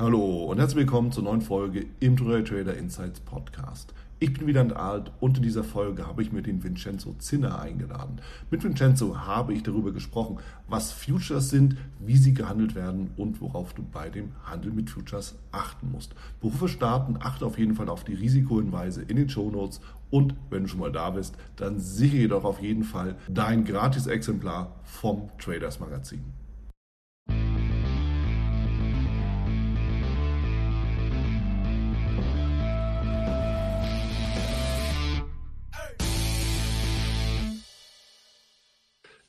Hallo und herzlich willkommen zur neuen Folge im Trader Insights Podcast. Ich bin wieder Alt und in dieser Folge habe ich mir den Vincenzo Zinner eingeladen. Mit Vincenzo habe ich darüber gesprochen, was Futures sind, wie sie gehandelt werden und worauf du bei dem Handel mit Futures achten musst. Berufe starten, achte auf jeden Fall auf die Risikohinweise in den Show Notes und wenn du schon mal da bist, dann sichere doch auf jeden Fall dein Gratis-Exemplar vom Traders Magazin.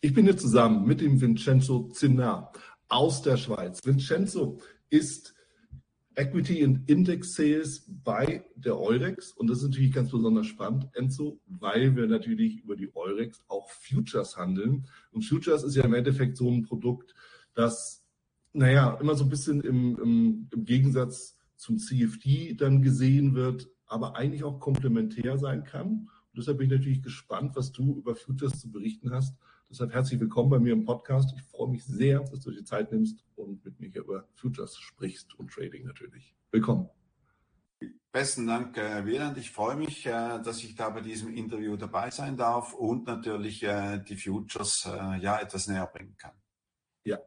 Ich bin hier zusammen mit dem Vincenzo Zinner aus der Schweiz. Vincenzo ist Equity and Index Sales bei der Eurex. Und das ist natürlich ganz besonders spannend, Enzo, weil wir natürlich über die Eurex auch Futures handeln. Und Futures ist ja im Endeffekt so ein Produkt, das, naja, immer so ein bisschen im, im, im Gegensatz zum CFD dann gesehen wird, aber eigentlich auch komplementär sein kann. Und deshalb bin ich natürlich gespannt, was du über Futures zu berichten hast Deshalb herzlich willkommen bei mir im Podcast. Ich freue mich sehr, dass du dir Zeit nimmst und mit mir hier über Futures sprichst und Trading natürlich. Willkommen. Besten Dank, äh, Wieland. Ich freue mich, äh, dass ich da bei diesem Interview dabei sein darf und natürlich äh, die Futures ja etwas näher bringen kann. Ja,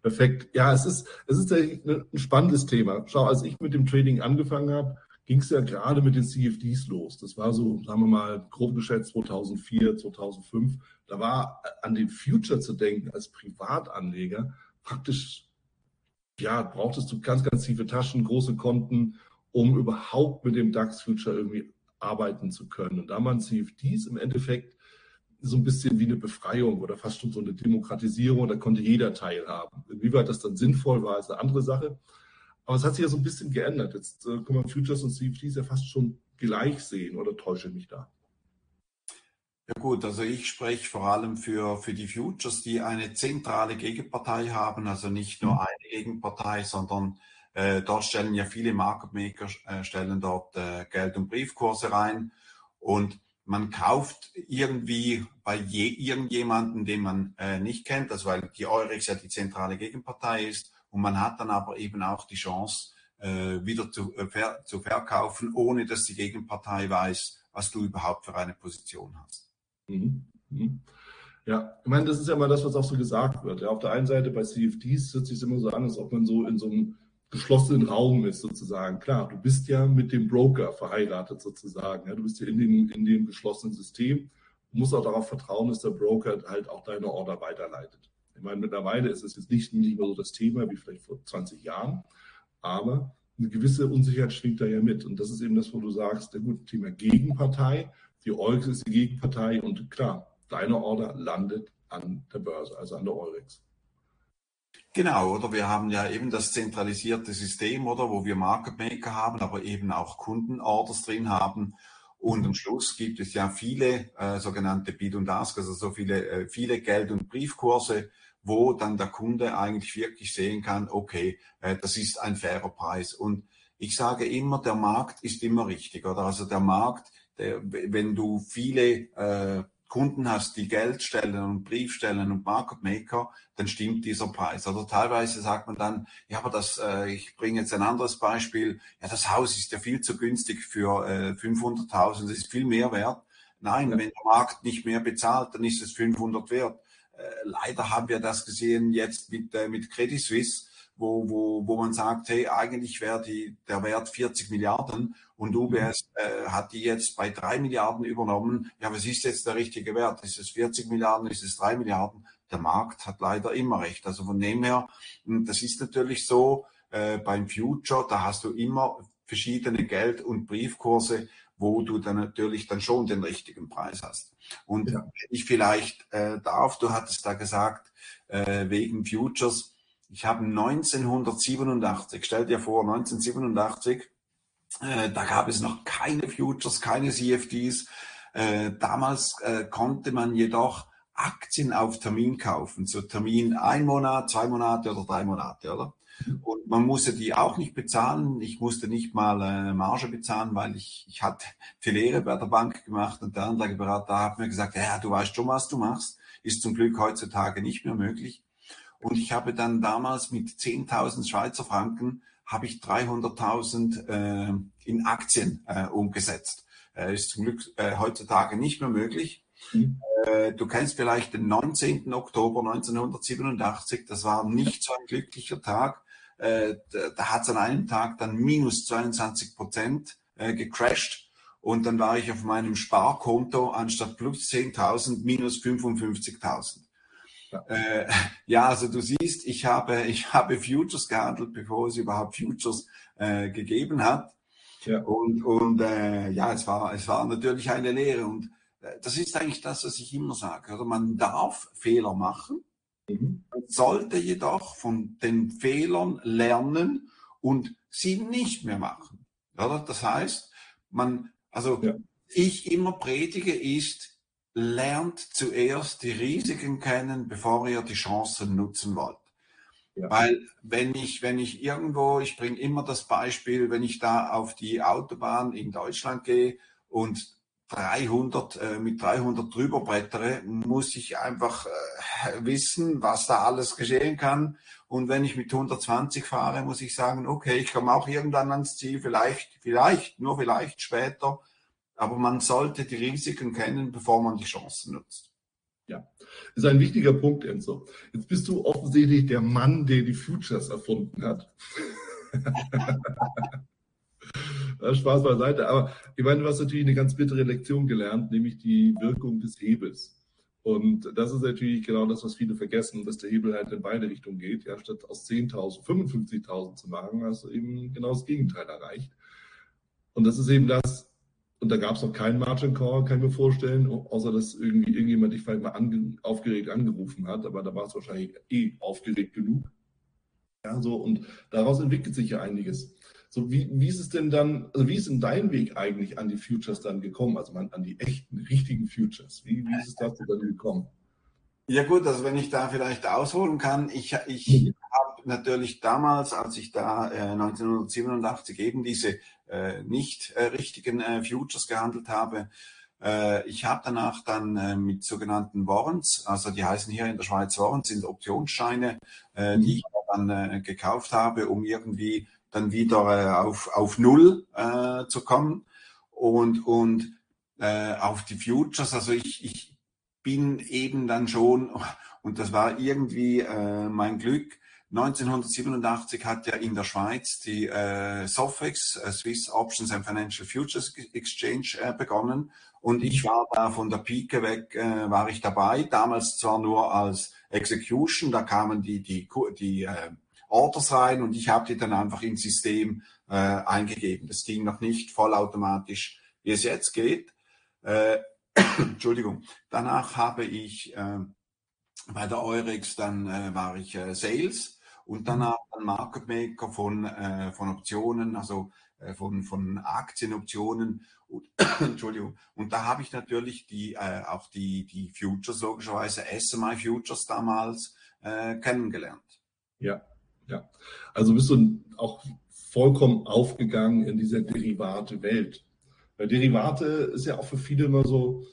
perfekt. Ja, es ist, es ist ein spannendes Thema. Schau, als ich mit dem Trading angefangen habe, ging es ja gerade mit den CFDs los. Das war so, sagen wir mal, grob geschätzt 2004, 2005. Da war an den Future zu denken als Privatanleger praktisch, ja, brauchtest du ganz, ganz tiefe Taschen, große Konten, um überhaupt mit dem DAX-Future irgendwie arbeiten zu können. Und da waren CFDs im Endeffekt so ein bisschen wie eine Befreiung oder fast schon so eine Demokratisierung, da konnte jeder teilhaben. Inwieweit das dann sinnvoll war, ist eine andere Sache. Aber es hat sich ja so ein bisschen geändert. Jetzt äh, kann man Futures und CFDs ja fast schon gleich sehen oder täusche mich da? Ja gut, also ich spreche vor allem für, für die Futures, die eine zentrale Gegenpartei haben, also nicht nur mhm. eine Gegenpartei, sondern äh, dort stellen ja viele Market Maker äh, stellen dort äh, Geld- und Briefkurse rein und man kauft irgendwie bei je, irgendjemanden, den man äh, nicht kennt, also weil die Eurex ja die zentrale Gegenpartei ist und man hat dann aber eben auch die Chance, äh, wieder zu, äh, ver zu verkaufen, ohne dass die Gegenpartei weiß, was du überhaupt für eine Position hast. Mhm. Mhm. Ja, ich meine, das ist ja mal das, was auch so gesagt wird. Ja, auf der einen Seite bei CFDs hört sich immer so an, als ob man so in so einem geschlossenen Raum ist sozusagen. Klar, du bist ja mit dem Broker verheiratet sozusagen. Ja, du bist ja in dem, in dem geschlossenen System. Du musst auch darauf vertrauen, dass der Broker halt auch deine Order weiterleitet. Ich meine, mittlerweile ist es jetzt nicht, nicht mehr so das Thema wie vielleicht vor 20 Jahren, aber eine gewisse Unsicherheit schwingt da ja mit. Und das ist eben das, wo du sagst, der gute Thema Gegenpartei, die Eurex ist die Gegenpartei und klar, deine Order landet an der Börse, also an der Eurex. Genau, oder wir haben ja eben das zentralisierte System, oder wo wir Market Maker haben, aber eben auch Kundenorders drin haben. Und am Schluss gibt es ja viele äh, sogenannte Bid und Ask, also so viele, äh, viele Geld- und Briefkurse, wo dann der Kunde eigentlich wirklich sehen kann, okay, äh, das ist ein fairer Preis. Und ich sage immer, der Markt ist immer richtig, oder? Also der Markt, der, wenn du viele äh, Kunden hast, die Geld stellen und Brief stellen und Market Maker, dann stimmt dieser Preis. Oder teilweise sagt man dann, ja, aber das, äh, ich bringe jetzt ein anderes Beispiel, ja, das Haus ist ja viel zu günstig für äh, 500.000, das ist viel mehr wert. Nein, ja. wenn der Markt nicht mehr bezahlt, dann ist es 500 wert. Äh, leider haben wir das gesehen jetzt mit, äh, mit Credit Suisse, wo, wo, wo man sagt, hey, eigentlich wäre die, der Wert 40 Milliarden und UBS äh, hat die jetzt bei drei Milliarden übernommen. Ja, was ist jetzt der richtige Wert? Ist es 40 Milliarden? Ist es drei Milliarden? Der Markt hat leider immer recht. Also von dem her, hm, das ist natürlich so, äh, beim Future, da hast du immer verschiedene Geld- und Briefkurse, wo du dann natürlich dann schon den richtigen Preis hast. Und ja. ich vielleicht äh, darf, du hattest da gesagt, äh, wegen Futures, ich habe 1987, stell dir vor, 1987, äh, da gab es noch keine Futures, keine CFDs. Äh, damals äh, konnte man jedoch Aktien auf Termin kaufen, zu Termin ein Monat, zwei Monate oder drei Monate, oder? Und man musste die auch nicht bezahlen. Ich musste nicht mal äh, Marge bezahlen, weil ich, ich hatte die Lehre bei der Bank gemacht und der Anlageberater hat mir gesagt, ja, du weißt schon, was du machst. Ist zum Glück heutzutage nicht mehr möglich. Und ich habe dann damals mit 10.000 Schweizer Franken habe ich 300.000 äh, in Aktien äh, umgesetzt. Äh, ist zum Glück äh, heutzutage nicht mehr möglich. Mhm. Äh, du kennst vielleicht den 19. Oktober 1987, das war nicht so ein glücklicher Tag. Äh, da, da hat es an einem Tag dann minus 22 Prozent äh, gecrashed und dann war ich auf meinem Sparkonto anstatt plus 10.000 minus 55.000. Ja. Äh, ja, also du siehst, ich habe, ich habe Futures gehandelt, bevor es überhaupt Futures äh, gegeben hat. Ja. Und, und äh, ja, es war, es war natürlich eine Lehre. Und äh, das ist eigentlich das, was ich immer sage. Oder man darf Fehler machen. Man sollte jedoch von den Fehlern lernen und sie nicht mehr machen. Oder? Das heißt, man, also ja. ich immer predige ist, lernt zuerst die Risiken kennen, bevor ihr die Chancen nutzen wollt. Ja. Weil wenn ich, wenn ich irgendwo, ich bringe immer das Beispiel, wenn ich da auf die Autobahn in Deutschland gehe und 300 äh, mit 300 drüber brettere, muss ich einfach äh, wissen, was da alles geschehen kann. Und wenn ich mit 120 fahre, muss ich sagen, okay, ich komme auch irgendwann ans Ziel, vielleicht, vielleicht, nur vielleicht später. Aber man sollte die Risiken kennen, bevor man die Chancen nutzt. Ja, ist ein wichtiger Punkt, Enzo. Jetzt bist du offensichtlich der Mann, der die Futures erfunden hat. Spaß beiseite. Aber ich meine, du hast natürlich eine ganz bittere Lektion gelernt, nämlich die Wirkung des Hebels. Und das ist natürlich genau das, was viele vergessen, dass der Hebel halt in beide Richtungen geht. Ja, statt aus 10.000 55.000 zu machen, hast du eben genau das Gegenteil erreicht. Und das ist eben das, und da gab es noch keinen Margin Call, kann ich mir vorstellen, außer dass irgendwie irgendjemand dich vielleicht mal ange, aufgeregt angerufen hat, aber da war es wahrscheinlich eh aufgeregt genug. Ja, so, und daraus entwickelt sich ja einiges. So, wie, wie ist es denn dann, also wie ist denn dein Weg eigentlich an die Futures dann gekommen, also an die echten, richtigen Futures? Wie, wie ist es dazu dann gekommen? Ja gut, also wenn ich da vielleicht ausholen kann, ich, ich mhm. habe natürlich damals, als ich da äh, 1987 eben diese äh, nicht äh, richtigen äh, Futures gehandelt habe, äh, ich habe danach dann äh, mit sogenannten Warrants, also die heißen hier in der Schweiz Warrants, sind Optionsscheine, mhm. die ich dann gekauft habe, um irgendwie dann wieder äh, auf, auf Null äh, zu kommen und, und äh, auf die Futures. Also ich, ich bin eben dann schon, und das war irgendwie äh, mein Glück, 1987 hat ja in der Schweiz die äh, SOFEX, äh, Swiss Options and Financial Futures Exchange, äh, begonnen. Und ich war da von der Pike weg, äh, war ich dabei. Damals zwar nur als Execution, da kamen die, die, die äh, Orders rein und ich habe die dann einfach ins System äh, eingegeben. Das ging noch nicht vollautomatisch, wie es jetzt geht. Äh, Entschuldigung. Danach habe ich äh, bei der Eurex, dann äh, war ich äh, Sales und danach dann Market Maker von, äh, von Optionen, also äh, von, von Aktienoptionen. Und, Entschuldigung. Und da habe ich natürlich die, äh, auch die, die Futures, logischerweise SMI Futures damals äh, kennengelernt. Ja, ja, also bist du auch vollkommen aufgegangen in dieser Derivate-Welt. Weil Derivate ist ja auch für viele immer so,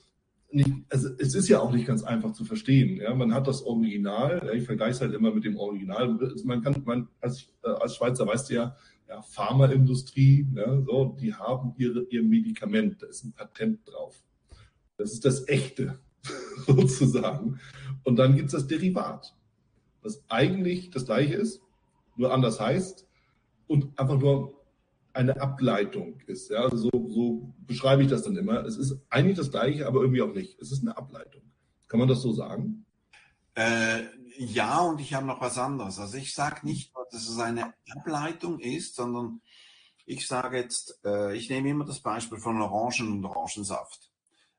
nicht, also es ist ja auch nicht ganz einfach zu verstehen. Ja, man hat das Original, ja, ich vergleiche es halt immer mit dem Original. Man kann, man als, äh, als Schweizer weißt du ja, ja, Pharmaindustrie, ja, so, die haben ihre, ihr Medikament, da ist ein Patent drauf. Das ist das Echte, sozusagen. Und dann gibt es das Derivat, was eigentlich das gleiche ist, nur anders heißt und einfach nur eine Ableitung ist. Ja, so, so beschreibe ich das dann immer. Es ist eigentlich das Gleiche, aber irgendwie auch nicht. Es ist eine Ableitung. Kann man das so sagen? Äh, ja, und ich habe noch was anderes. Also ich sage nicht, dass es eine Ableitung ist, sondern ich sage jetzt, äh, ich nehme immer das Beispiel von Orangen und Orangensaft.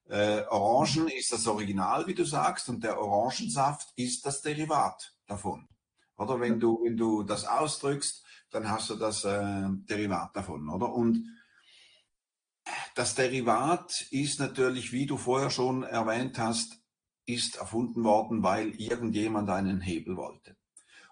Äh, Orangen ist das Original, wie du sagst, und der Orangensaft ist das Derivat davon. Oder wenn du, wenn du das ausdrückst, dann hast du das äh, Derivat davon, oder? Und das Derivat ist natürlich, wie du vorher schon erwähnt hast, ist erfunden worden, weil irgendjemand einen Hebel wollte.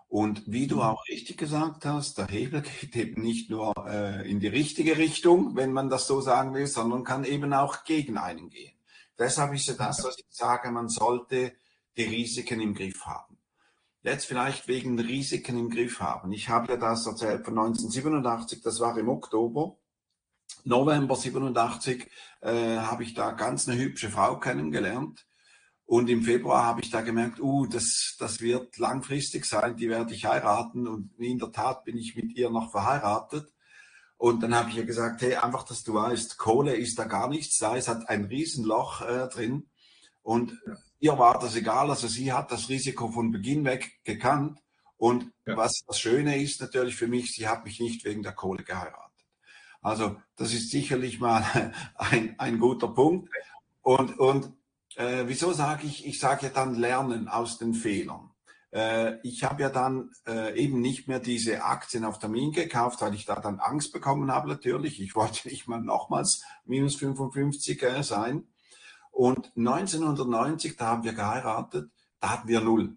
Und wie du auch richtig gesagt hast, der Hebel geht eben nicht nur äh, in die richtige Richtung, wenn man das so sagen will, sondern kann eben auch gegen einen gehen. Deshalb ist ja das, was ich sage, man sollte die Risiken im Griff haben. Jetzt vielleicht wegen Risiken im Griff haben. Ich habe ja das erzählt von 1987, das war im Oktober. November 87 äh, habe ich da ganz eine hübsche Frau kennengelernt. Und im Februar habe ich da gemerkt, uh, das, das wird langfristig sein, die werde ich heiraten. Und in der Tat bin ich mit ihr noch verheiratet. Und dann habe ich ihr gesagt, hey, einfach, dass du weißt, Kohle ist da gar nichts da, es hat ein Riesenloch äh, drin. Und ihr war das egal, also sie hat das Risiko von Beginn weg gekannt. Und ja. was das Schöne ist natürlich für mich, sie hat mich nicht wegen der Kohle geheiratet. Also das ist sicherlich mal ein, ein guter Punkt. Und, und äh, wieso sage ich, ich sage ja dann lernen aus den Fehlern. Äh, ich habe ja dann äh, eben nicht mehr diese Aktien auf Termin gekauft, weil ich da dann Angst bekommen habe natürlich. Ich wollte nicht mal nochmals minus 55 äh, sein. Und 1990, da haben wir geheiratet, da hatten wir null.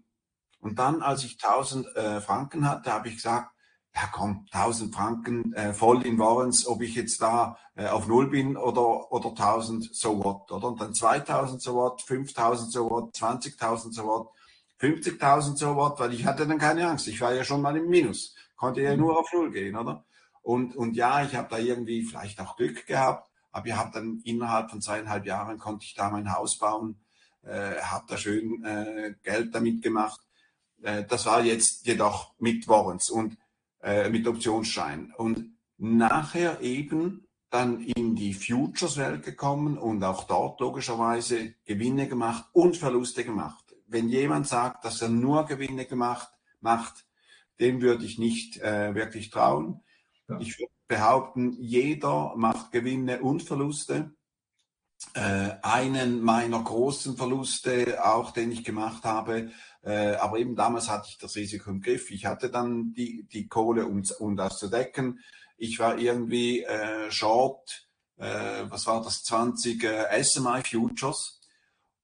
Und dann, als ich 1000 äh, Franken hatte, habe ich gesagt, ja komm, 1000 Franken äh, voll in Warrants, ob ich jetzt da äh, auf Null bin oder, oder 1000, so what, oder? Und dann 2000, so what, 5000, so what, 20.000, so what, 50.000, so what, weil ich hatte dann keine Angst. Ich war ja schon mal im Minus, konnte ja nur auf Null gehen, oder? Und, und ja, ich habe da irgendwie vielleicht auch Glück gehabt, aber ich habe dann innerhalb von zweieinhalb Jahren konnte ich da mein Haus bauen, äh, habe da schön äh, Geld damit gemacht. Äh, das war jetzt jedoch mit Warrants und äh, mit Optionsschein. Und nachher eben dann in die Futures-Welt gekommen und auch dort logischerweise Gewinne gemacht und Verluste gemacht. Wenn jemand sagt, dass er nur Gewinne gemacht macht, dem würde ich nicht äh, wirklich trauen. Ja. Ich würde behaupten, jeder macht Gewinne und Verluste. Äh, einen meiner großen Verluste, auch den ich gemacht habe, äh, aber eben damals hatte ich das Risiko im Griff. Ich hatte dann die, die Kohle, um, um das zu decken. Ich war irgendwie äh, short, äh, was war das, 20 äh, SMI Futures.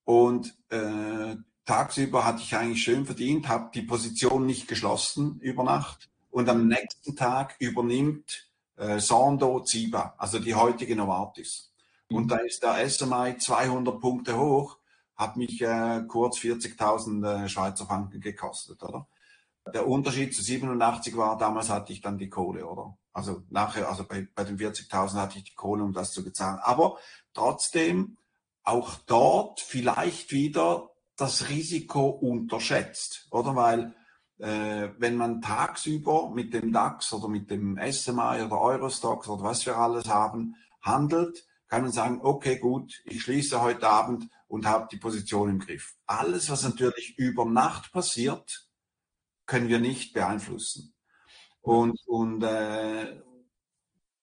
Und äh, tagsüber hatte ich eigentlich schön verdient, habe die Position nicht geschlossen über Nacht. Und am nächsten Tag übernimmt äh, Sando Ziba, also die heutige Novartis. Und da ist der SMI 200 Punkte hoch hat mich äh, kurz 40.000 äh, Schweizer Franken gekostet, oder? Der Unterschied zu 87 war, damals hatte ich dann die Kohle, oder? Also nachher, also bei, bei den 40.000 hatte ich die Kohle, um das zu bezahlen. Aber trotzdem auch dort vielleicht wieder das Risiko unterschätzt, oder? Weil äh, wenn man tagsüber mit dem DAX oder mit dem SMI oder Eurostox oder was wir alles haben, handelt, kann man sagen, okay, gut, ich schließe heute Abend und habe die Position im Griff. Alles, was natürlich über Nacht passiert, können wir nicht beeinflussen. Und, und äh,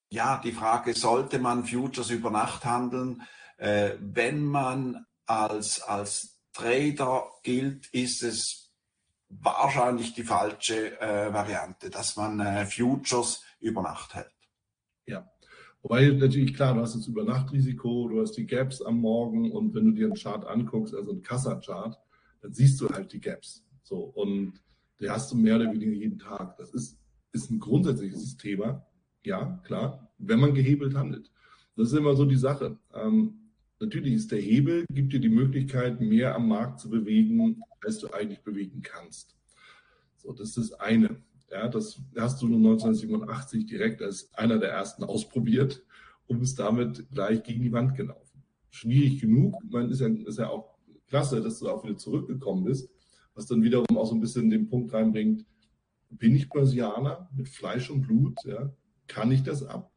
ja, die Frage, sollte man Futures über Nacht handeln? Äh, wenn man als, als Trader gilt, ist es wahrscheinlich die falsche äh, Variante, dass man äh, Futures über Nacht hält. Ja, Wobei natürlich klar, du hast das Übernachtrisiko, du hast die Gaps am Morgen und wenn du dir einen Chart anguckst, also einen Kassa-Chart, dann siehst du halt die Gaps. So und die hast du mehr oder weniger jeden Tag. Das ist, ist ein grundsätzliches Thema. Ja, klar, wenn man gehebelt handelt. Das ist immer so die Sache. Ähm, natürlich ist der Hebel, gibt dir die Möglichkeit, mehr am Markt zu bewegen, als du eigentlich bewegen kannst. So, das ist das eine. Ja, das hast du 1987 direkt als einer der ersten ausprobiert und bist damit gleich gegen die Wand gelaufen. Schwierig genug. Meine, ist ja, ist ja auch klasse, dass du auch wieder zurückgekommen bist, was dann wiederum auch so ein bisschen den Punkt reinbringt, bin ich Börsianer mit Fleisch und Blut? Ja? Kann ich das ab?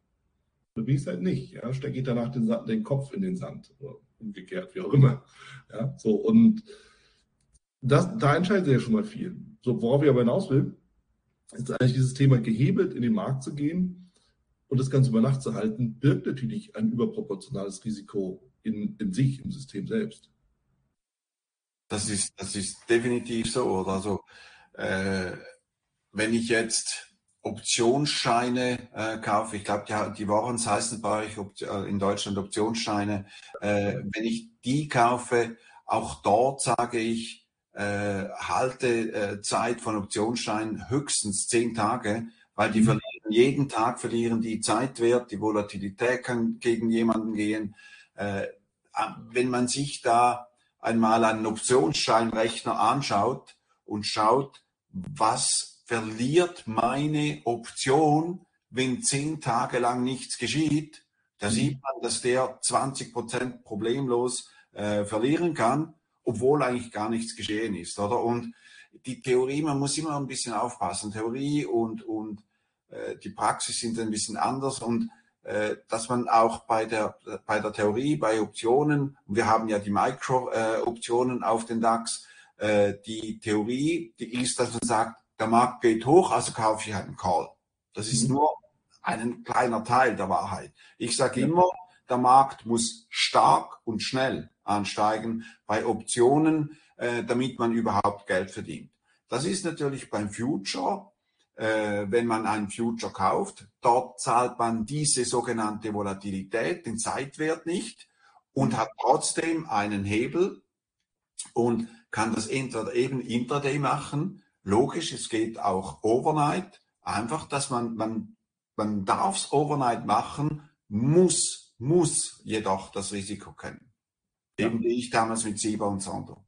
Ich es halt nicht? Ja? Stecke ich danach den, den, Kopf in den Sand oder umgekehrt, wie auch immer. Ja? So, und das, da entscheidet sich ja schon mal viel. So, worauf ich aber hinaus will, ist eigentlich dieses Thema gehebelt in den Markt zu gehen und das Ganze über Nacht zu halten, birgt natürlich ein überproportionales Risiko in, in sich, im System selbst. Das ist, das ist definitiv so. Oder? Also, äh, wenn ich jetzt Optionsscheine äh, kaufe, ich glaube, die, die Warrens heißen bei euch äh, in Deutschland Optionsscheine, äh, wenn ich die kaufe, auch dort sage ich, äh, Haltezeit von Optionsscheinen höchstens zehn Tage, weil die mhm. verlieren jeden Tag verlieren die Zeitwert, die Volatilität kann gegen jemanden gehen. Äh, wenn man sich da einmal einen Optionsscheinrechner anschaut und schaut, was verliert meine Option, wenn zehn Tage lang nichts geschieht. Da mhm. sieht man, dass der 20 Prozent problemlos äh, verlieren kann, obwohl eigentlich gar nichts geschehen ist, oder? Und die Theorie, man muss immer ein bisschen aufpassen. Theorie und, und äh, die Praxis sind ein bisschen anders und äh, dass man auch bei der, bei der Theorie, bei Optionen, wir haben ja die Micro-Optionen äh, auf den DAX, äh, die Theorie, die ist, dass man sagt, der Markt geht hoch, also kaufe ich einen Call. Das ist mhm. nur ein kleiner Teil der Wahrheit. Ich sage ja. immer, der Markt muss stark und schnell ansteigen bei Optionen, äh, damit man überhaupt Geld verdient. Das ist natürlich beim Future äh, wenn man einen Future kauft. Dort zahlt man diese sogenannte Volatilität, den Zeitwert nicht und hat trotzdem einen Hebel und kann das entweder eben intraday machen. Logisch, es geht auch overnight. Einfach, dass man, man, man darf es overnight machen, muss, muss jedoch das Risiko kennen. Ja. Eben wie ich damals mit Sieber und Sandro.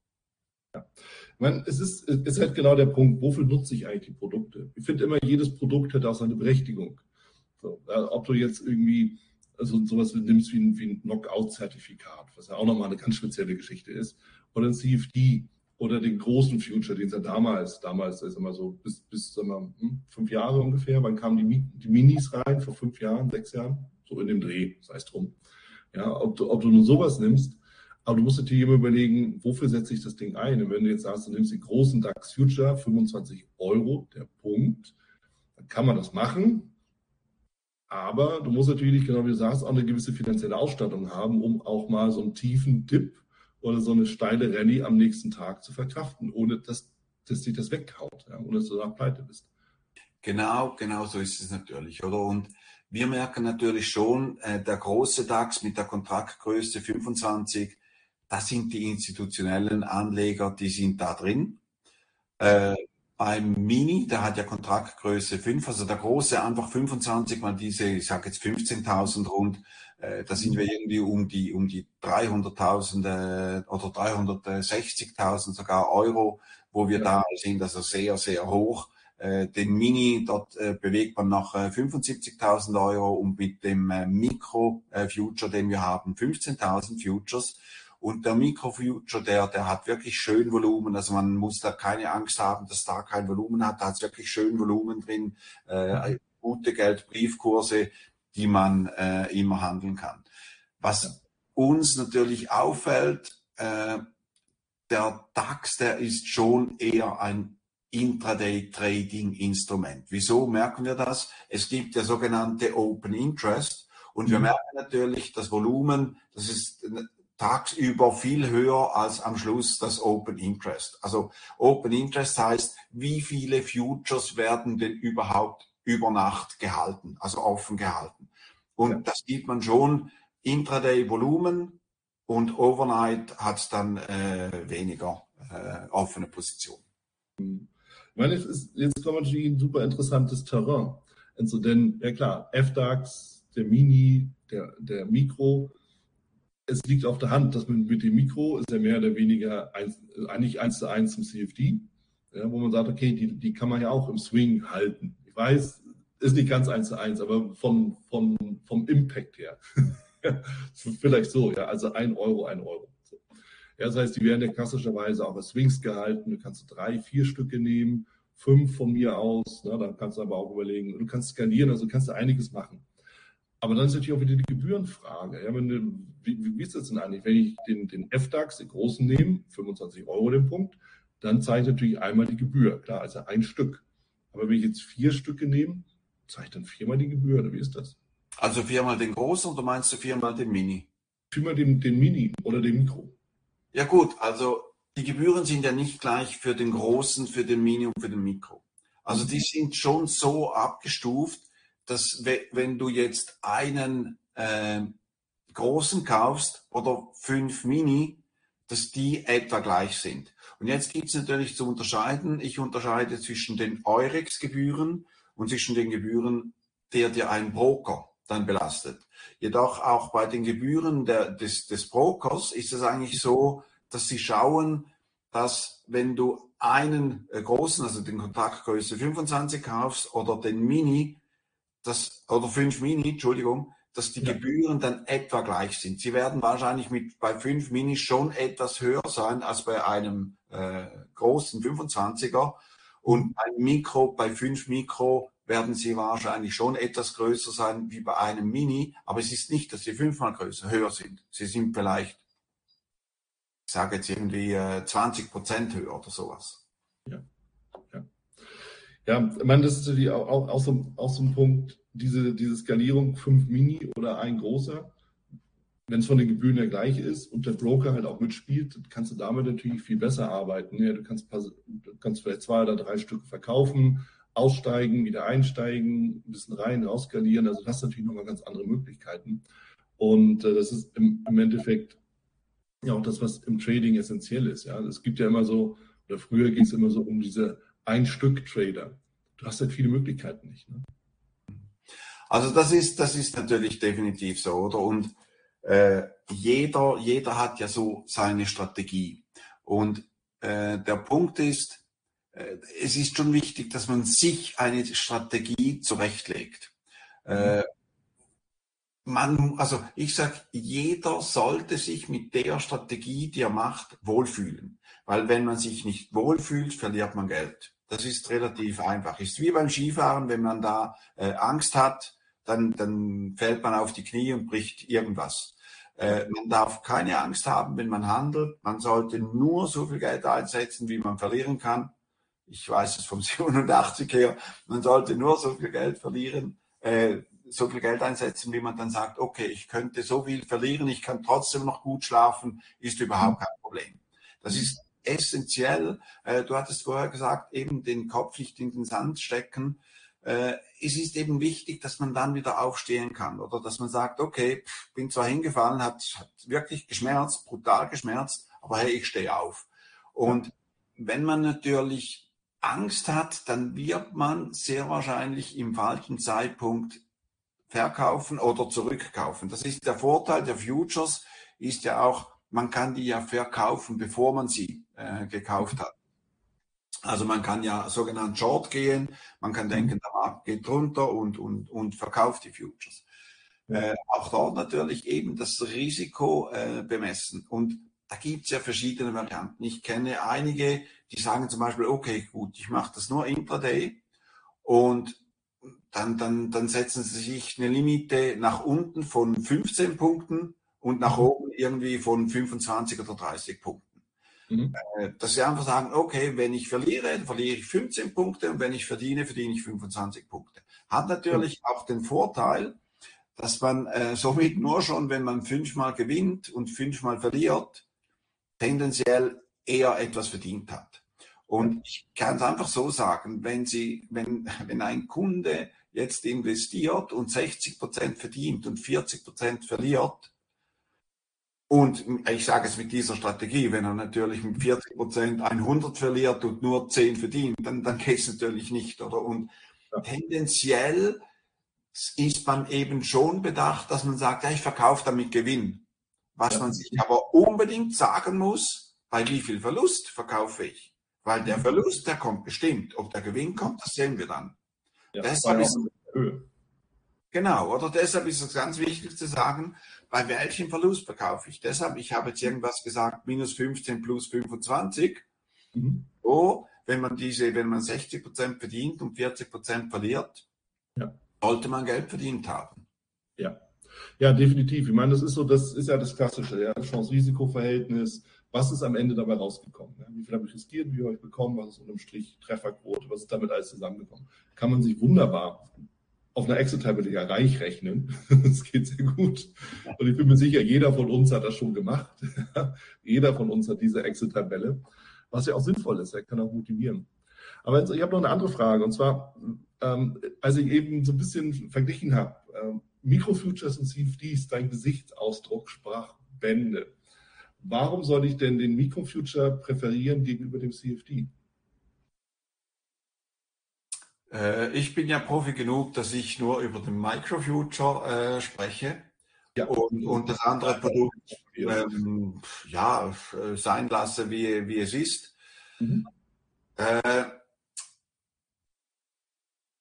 Ja. Ich meine, es ist, es ist halt genau der Punkt, wofür nutze ich eigentlich die Produkte? Ich finde immer, jedes Produkt hat auch seine Berechtigung. So, ob du jetzt irgendwie also sowas nimmst wie ein, wie ein Knockout-Zertifikat, was ja auch nochmal eine ganz spezielle Geschichte ist, oder ein CFD oder den großen Future, den es ja damals, damals ist immer so bis, bis sagen wir, hm, fünf Jahre ungefähr, wann kamen die, die Minis rein? Vor fünf Jahren, sechs Jahren? So in dem Dreh, sei es drum. Ja, ob du, ob du nun sowas nimmst, aber du musst natürlich immer überlegen, wofür setze ich das Ding ein? Und wenn du jetzt sagst, du nimmst den großen DAX Future, 25 Euro, der Punkt, dann kann man das machen. Aber du musst natürlich, genau wie du sagst, auch eine gewisse finanzielle Ausstattung haben, um auch mal so einen tiefen Dip oder so eine steile Rallye am nächsten Tag zu verkraften, ohne dass, dass dich das weghaut, ja, ohne dass du da pleite bist. Genau, genau so ist es natürlich, oder? Und wir merken natürlich schon, äh, der große DAX mit der Kontraktgröße 25, das sind die institutionellen Anleger, die sind da drin. Äh, beim Mini, der hat ja Kontraktgröße 5, also der große einfach 25 mal diese, ich sage jetzt 15.000 rund, äh, da sind wir irgendwie um die, um die 300.000 äh, oder 360.000 sogar Euro, wo wir da sind, also sehr, sehr hoch. Äh, den Mini, dort äh, bewegt man nach äh, 75.000 Euro und mit dem äh, Mikro-Future, den wir haben, 15.000 Futures. Und der Microfuture, der, der hat wirklich schön Volumen. Also man muss da keine Angst haben, dass da kein Volumen hat. Da hat wirklich schön Volumen drin. Äh, mhm. gute Geldbriefkurse, die man äh, immer handeln kann. Was uns natürlich auffällt, äh, der DAX, der ist schon eher ein Intraday-Trading-Instrument. Wieso merken wir das? Es gibt der sogenannte Open Interest und wir mhm. merken natürlich, das Volumen, das ist tagsüber viel höher als am Schluss das Open Interest. Also Open Interest heißt, wie viele Futures werden denn überhaupt über Nacht gehalten, also offen gehalten. Und ja. das sieht man schon, Intraday Volumen und Overnight hat dann äh, weniger äh, offene Positionen. Ich meine, ist, jetzt kommt natürlich ein super interessantes Terrain. Also denn, ja klar, FDAX, der Mini, der, der Mikro, es liegt auf der Hand, dass man mit dem Mikro ist ja mehr oder weniger eins, eigentlich eins zu eins zum CFD, ja, wo man sagt, okay, die, die kann man ja auch im Swing halten. Weiß, ist nicht ganz eins zu eins, aber von, von, vom Impact her. Vielleicht so, ja, also ein Euro, ein Euro. So. Ja, das heißt, die werden ja klassischerweise auch als Swings gehalten. Du kannst drei, vier Stücke nehmen, fünf von mir aus. Ne, dann kannst du aber auch überlegen, du kannst skalieren, also kannst du einiges machen. Aber dann ist natürlich auch wieder die Gebührenfrage. Ja, wenn wie, wie ist das denn eigentlich? Wenn ich den, den FDAX, den großen nehme, 25 Euro den Punkt, dann zahle ich natürlich einmal die Gebühr. Klar, also ein Stück. Aber wenn ich jetzt vier Stücke nehme, zahle ich dann viermal die Gebühr, oder wie ist das? Also viermal den großen oder meinst du viermal den Mini? Viermal den, den Mini oder den Mikro. Ja gut, also die Gebühren sind ja nicht gleich für den großen, für den Mini und für den Mikro. Also die sind schon so abgestuft, dass wenn du jetzt einen äh, großen kaufst oder fünf Mini, dass die etwa gleich sind. Und jetzt gibt es natürlich zu unterscheiden, ich unterscheide zwischen den Eurex-Gebühren und zwischen den Gebühren, der dir ein Broker dann belastet. Jedoch auch bei den Gebühren der, des, des Brokers ist es eigentlich so, dass sie schauen, dass wenn du einen äh, großen, also den Kontaktgröße 25 kaufst oder den Mini, das, oder 5 Mini, Entschuldigung, dass die ja. Gebühren dann etwa gleich sind. Sie werden wahrscheinlich mit bei 5 Mini schon etwas höher sein als bei einem äh, großen 25er. Und beim Mikro, bei 5 Mikro werden sie wahrscheinlich schon etwas größer sein wie bei einem Mini, aber es ist nicht, dass sie fünfmal größer, höher sind. Sie sind vielleicht, ich sage jetzt irgendwie äh, 20 Prozent höher oder sowas. Ja, ja. Ja, meine, das ist natürlich auch, auch, so, auch so ein Punkt, diese, diese Skalierung, fünf Mini oder ein großer, wenn es von den Gebühren her gleich ist und der Broker halt auch mitspielt, kannst du damit natürlich viel besser arbeiten. Ja, du, kannst, du kannst vielleicht zwei oder drei Stücke verkaufen, aussteigen, wieder einsteigen, ein bisschen rein, rausskalieren. Also das hast natürlich nochmal ganz andere Möglichkeiten. Und äh, das ist im, im, Endeffekt ja auch das, was im Trading essentiell ist. Ja, es gibt ja immer so, oder früher ging es immer so um diese Ein-Stück-Trader. Du hast halt viele Möglichkeiten nicht. Ne? Also das ist, das ist natürlich definitiv so, oder? Und äh, jeder, jeder hat ja so seine Strategie. Und äh, der Punkt ist, äh, es ist schon wichtig, dass man sich eine Strategie zurechtlegt. Äh, man, also ich sage, jeder sollte sich mit der Strategie, die er macht, wohlfühlen. Weil wenn man sich nicht wohlfühlt, verliert man Geld. Das ist relativ einfach. Ist wie beim Skifahren, wenn man da äh, Angst hat, dann, dann fällt man auf die Knie und bricht irgendwas. Äh, man darf keine Angst haben, wenn man handelt. Man sollte nur so viel Geld einsetzen, wie man verlieren kann ich weiß es vom 87 her, man sollte nur so viel Geld verlieren, äh, so viel Geld einsetzen, wie man dann sagt, okay, ich könnte so viel verlieren, ich kann trotzdem noch gut schlafen, ist überhaupt kein Problem. Das ist essentiell. Äh, du hattest vorher gesagt, eben den Kopf nicht in den Sand stecken. Äh, es ist eben wichtig, dass man dann wieder aufstehen kann oder dass man sagt, okay, bin zwar hingefallen, hat, hat wirklich geschmerzt, brutal geschmerzt, aber hey, ich stehe auf. Und wenn man natürlich Angst hat, dann wird man sehr wahrscheinlich im falschen Zeitpunkt verkaufen oder zurückkaufen. Das ist der Vorteil der Futures, ist ja auch, man kann die ja verkaufen, bevor man sie äh, gekauft hat. Also man kann ja sogenannt Short gehen, man kann denken, der Markt geht runter und, und, und verkauft die Futures. Äh, auch dort natürlich eben das Risiko äh, bemessen. Und da gibt es ja verschiedene Varianten. Ich kenne einige, die sagen zum Beispiel, okay, gut, ich mache das nur intraday und dann, dann, dann setzen sie sich eine Limite nach unten von 15 Punkten und nach oben irgendwie von 25 oder 30 Punkten. Mhm. Äh, dass sie einfach sagen, okay, wenn ich verliere, verliere ich 15 Punkte und wenn ich verdiene, verdiene ich 25 Punkte. Hat natürlich mhm. auch den Vorteil, dass man äh, somit nur schon, wenn man fünfmal gewinnt und fünfmal verliert, tendenziell eher etwas verdient hat. Und ich kann es einfach so sagen, wenn Sie, wenn, wenn ein Kunde jetzt investiert und 60 Prozent verdient und 40 Prozent verliert, und ich sage es mit dieser Strategie, wenn er natürlich mit 40 Prozent 100 verliert und nur 10 verdient, dann, dann geht es natürlich nicht, oder? Und ja. tendenziell ist man eben schon bedacht, dass man sagt, ja, ich verkaufe damit Gewinn. Was ja. man sich aber unbedingt sagen muss, bei wie viel Verlust verkaufe ich? Weil der Verlust, der kommt bestimmt. Ob der Gewinn kommt, das sehen wir dann. Ja, deshalb ist, genau, oder deshalb ist es ganz wichtig zu sagen, bei welchem Verlust verkaufe ich. Deshalb, ich habe jetzt irgendwas gesagt, minus 15 plus 25. Mhm. So, wenn man diese, wenn man 60 Prozent verdient und 40 Prozent verliert, ja. sollte man Geld verdient haben. Ja. Ja, definitiv. Ich meine, das ist so, das ist ja das Klassische, ja, Chance-Risiko-Verhältnis. Was ist am Ende dabei rausgekommen? Ja? Wie viel habe ich riskiert? Wie viel habe ich bekommen? Was ist unterm Strich Trefferquote? Was ist damit alles zusammengekommen? Kann man sich wunderbar auf einer Excel-Tabelle ja reich rechnen. Das geht sehr gut. Und ich bin mir sicher, jeder von uns hat das schon gemacht. jeder von uns hat diese Excel-Tabelle, was ja auch sinnvoll ist. Er kann auch motivieren. Aber ich habe noch eine andere Frage. Und zwar, ähm, als ich eben so ein bisschen verglichen habe, ähm, Mikrofutures und CFDs, dein Gesichtsausdruck sprach Bände. Warum soll ich denn den Microfuture präferieren gegenüber dem CFD? Äh, ich bin ja Profi genug, dass ich nur über den Microfuture äh, spreche. Ja. Und, und das andere Produkt ähm, ja, sein lasse, wie, wie es ist. Mhm. Äh,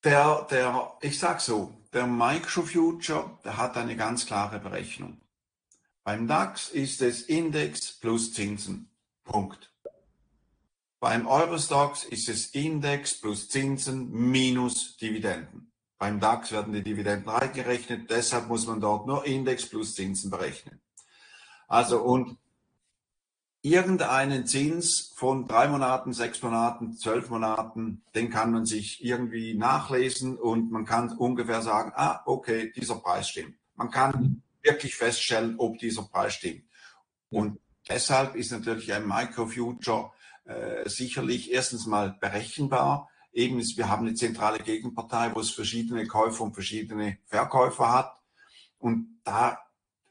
der, der, ich sag so, der Microfuture, der hat eine ganz klare Berechnung. Beim DAX ist es Index plus Zinsen. Punkt. Beim Eurostox ist es Index plus Zinsen minus Dividenden. Beim DAX werden die Dividenden reingerechnet, deshalb muss man dort nur Index plus Zinsen berechnen. Also und irgendeinen Zins von drei Monaten, sechs Monaten, zwölf Monaten, den kann man sich irgendwie nachlesen und man kann ungefähr sagen, ah, okay, dieser Preis stimmt. Man kann wirklich feststellen, ob dieser Preis stimmt. Und deshalb ist natürlich ein Microfuture äh, sicherlich erstens mal berechenbar. Eben, ist, wir haben eine zentrale Gegenpartei, wo es verschiedene Käufer und verschiedene Verkäufer hat. Und da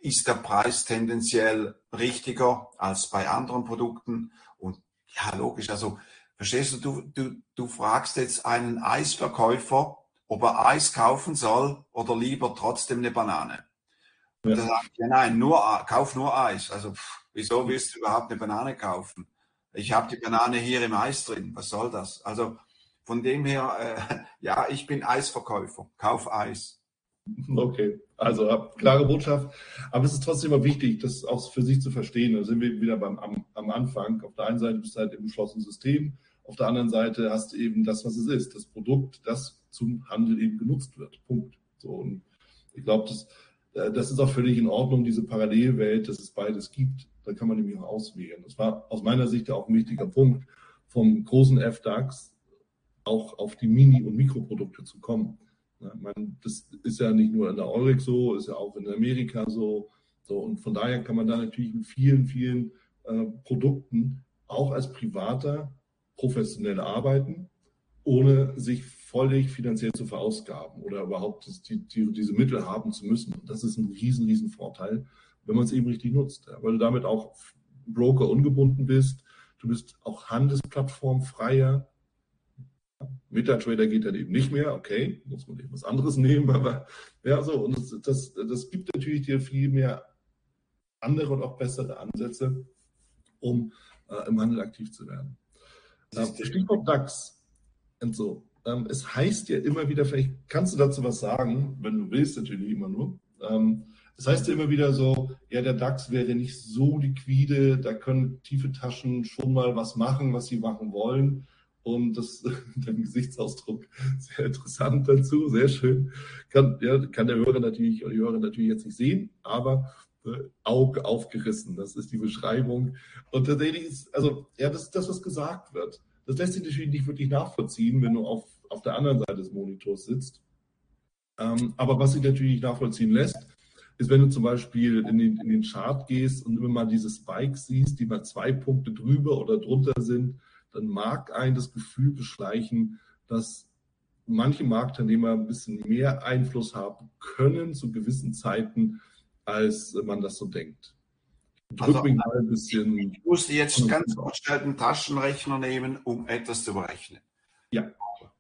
ist der Preis tendenziell richtiger als bei anderen Produkten. Und ja, logisch, also verstehst du, du, du, du fragst jetzt einen Eisverkäufer, ob er Eis kaufen soll oder lieber trotzdem eine Banane. Ja. Und er sagt, ja nein, nur, kauf nur Eis. Also pff, wieso willst du überhaupt eine Banane kaufen? Ich habe die Banane hier im Eis drin. Was soll das? Also von dem her, äh, ja, ich bin Eisverkäufer. Kauf Eis. Okay, also klare Botschaft. Aber es ist trotzdem immer wichtig, das auch für sich zu verstehen. Da sind wir wieder beim, am, am Anfang. Auf der einen Seite bist du halt im geschlossenen System. Auf der anderen Seite hast du eben das, was es ist. Das Produkt, das zum Handel eben genutzt wird. Punkt. So, und ich glaube, das, äh, das ist auch völlig in Ordnung, diese Parallelwelt, dass es beides gibt. Da kann man nämlich auch auswählen. Das war aus meiner Sicht auch ein wichtiger Punkt, vom großen FDAX auch auf die Mini- und Mikroprodukte zu kommen. Man, das ist ja nicht nur in der Eurex so, ist ja auch in Amerika so. so und von daher kann man da natürlich mit vielen, vielen äh, Produkten auch als Privater professionell arbeiten, ohne sich völlig finanziell zu verausgaben oder überhaupt die, die, diese Mittel haben zu müssen. Und das ist ein riesen, riesen Vorteil, wenn man es eben richtig nutzt, weil du damit auch Broker ungebunden bist. Du bist auch handelsplattformfreier. MetaTrader geht dann eben nicht mehr, okay, muss man eben was anderes nehmen, aber ja, so, und das, das, das gibt natürlich dir viel mehr andere und auch bessere Ansätze, um äh, im Handel aktiv zu werden. Äh, Stichwort DAX und so. Ähm, es heißt ja immer wieder, vielleicht kannst du dazu was sagen, wenn du willst, natürlich immer nur. Ähm, das heißt ja immer wieder so, ja, der DAX wäre nicht so liquide, da können tiefe Taschen schon mal was machen, was sie machen wollen. Und das, dein Gesichtsausdruck, sehr interessant dazu, sehr schön. Kann, ja, kann der Hörer natürlich, die Hörer natürlich jetzt nicht sehen, aber äh, Auge aufgerissen, das ist die Beschreibung. Und tatsächlich ist, also, ja, das ist das, was gesagt wird. Das lässt sich natürlich nicht wirklich nachvollziehen, wenn du auf, auf der anderen Seite des Monitors sitzt. Ähm, aber was sich natürlich nachvollziehen lässt, ist, wenn du zum Beispiel in den, in den Chart gehst und immer mal diese Spikes siehst, die mal zwei Punkte drüber oder drunter sind, dann mag ein das Gefühl beschleichen, dass manche Marktteilnehmer ein bisschen mehr Einfluss haben können zu gewissen Zeiten, als man das so denkt. Drück also, mal ein bisschen. Ich musste jetzt ganz kurz schnell einen Taschenrechner nehmen, um etwas zu berechnen. Ja.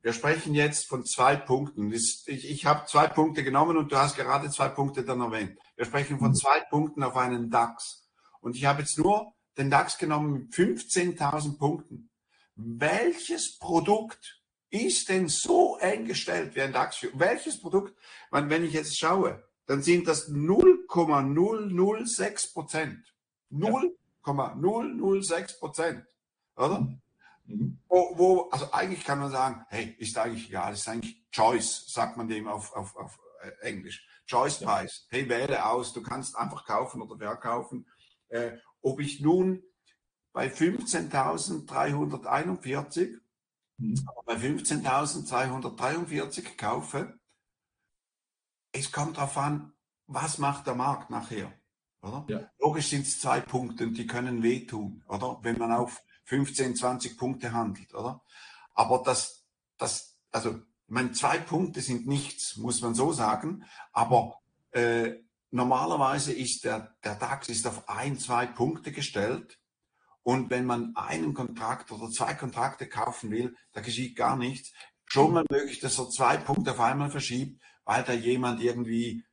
Wir sprechen jetzt von zwei Punkten. Ich, ich habe zwei Punkte genommen und du hast gerade zwei Punkte dann erwähnt. Wir sprechen von mhm. zwei Punkten auf einen DAX. Und ich habe jetzt nur den DAX genommen mit 15.000 Punkten. Welches Produkt ist denn so eng gestellt wie ein DAX? Welches Produkt? Wenn ich jetzt schaue, dann sind das 0,006 Prozent. 0,006 Prozent. Oder? Mhm. Wo, wo, also eigentlich kann man sagen, hey, ist eigentlich egal, ist eigentlich Choice, sagt man dem auf, auf, auf äh, Englisch. Choice-Preis. Hey, wähle aus, du kannst einfach kaufen oder verkaufen. Äh, ob ich nun bei 15.341, mhm. bei 15.243 kaufe, es kommt darauf an, was macht der Markt nachher. Oder? Ja. Logisch sind es zwei Punkte die können wehtun, oder? Wenn man auf 15, 20 Punkte handelt, oder? Aber das, das, also, ich meine, zwei Punkte sind nichts, muss man so sagen, aber äh, normalerweise ist der, der DAX ist auf ein, zwei Punkte gestellt. Und wenn man einen Kontrakt oder zwei Kontrakte kaufen will, da geschieht gar nichts. Schon mal möglich, dass er zwei Punkte auf einmal verschiebt, weil da jemand irgendwie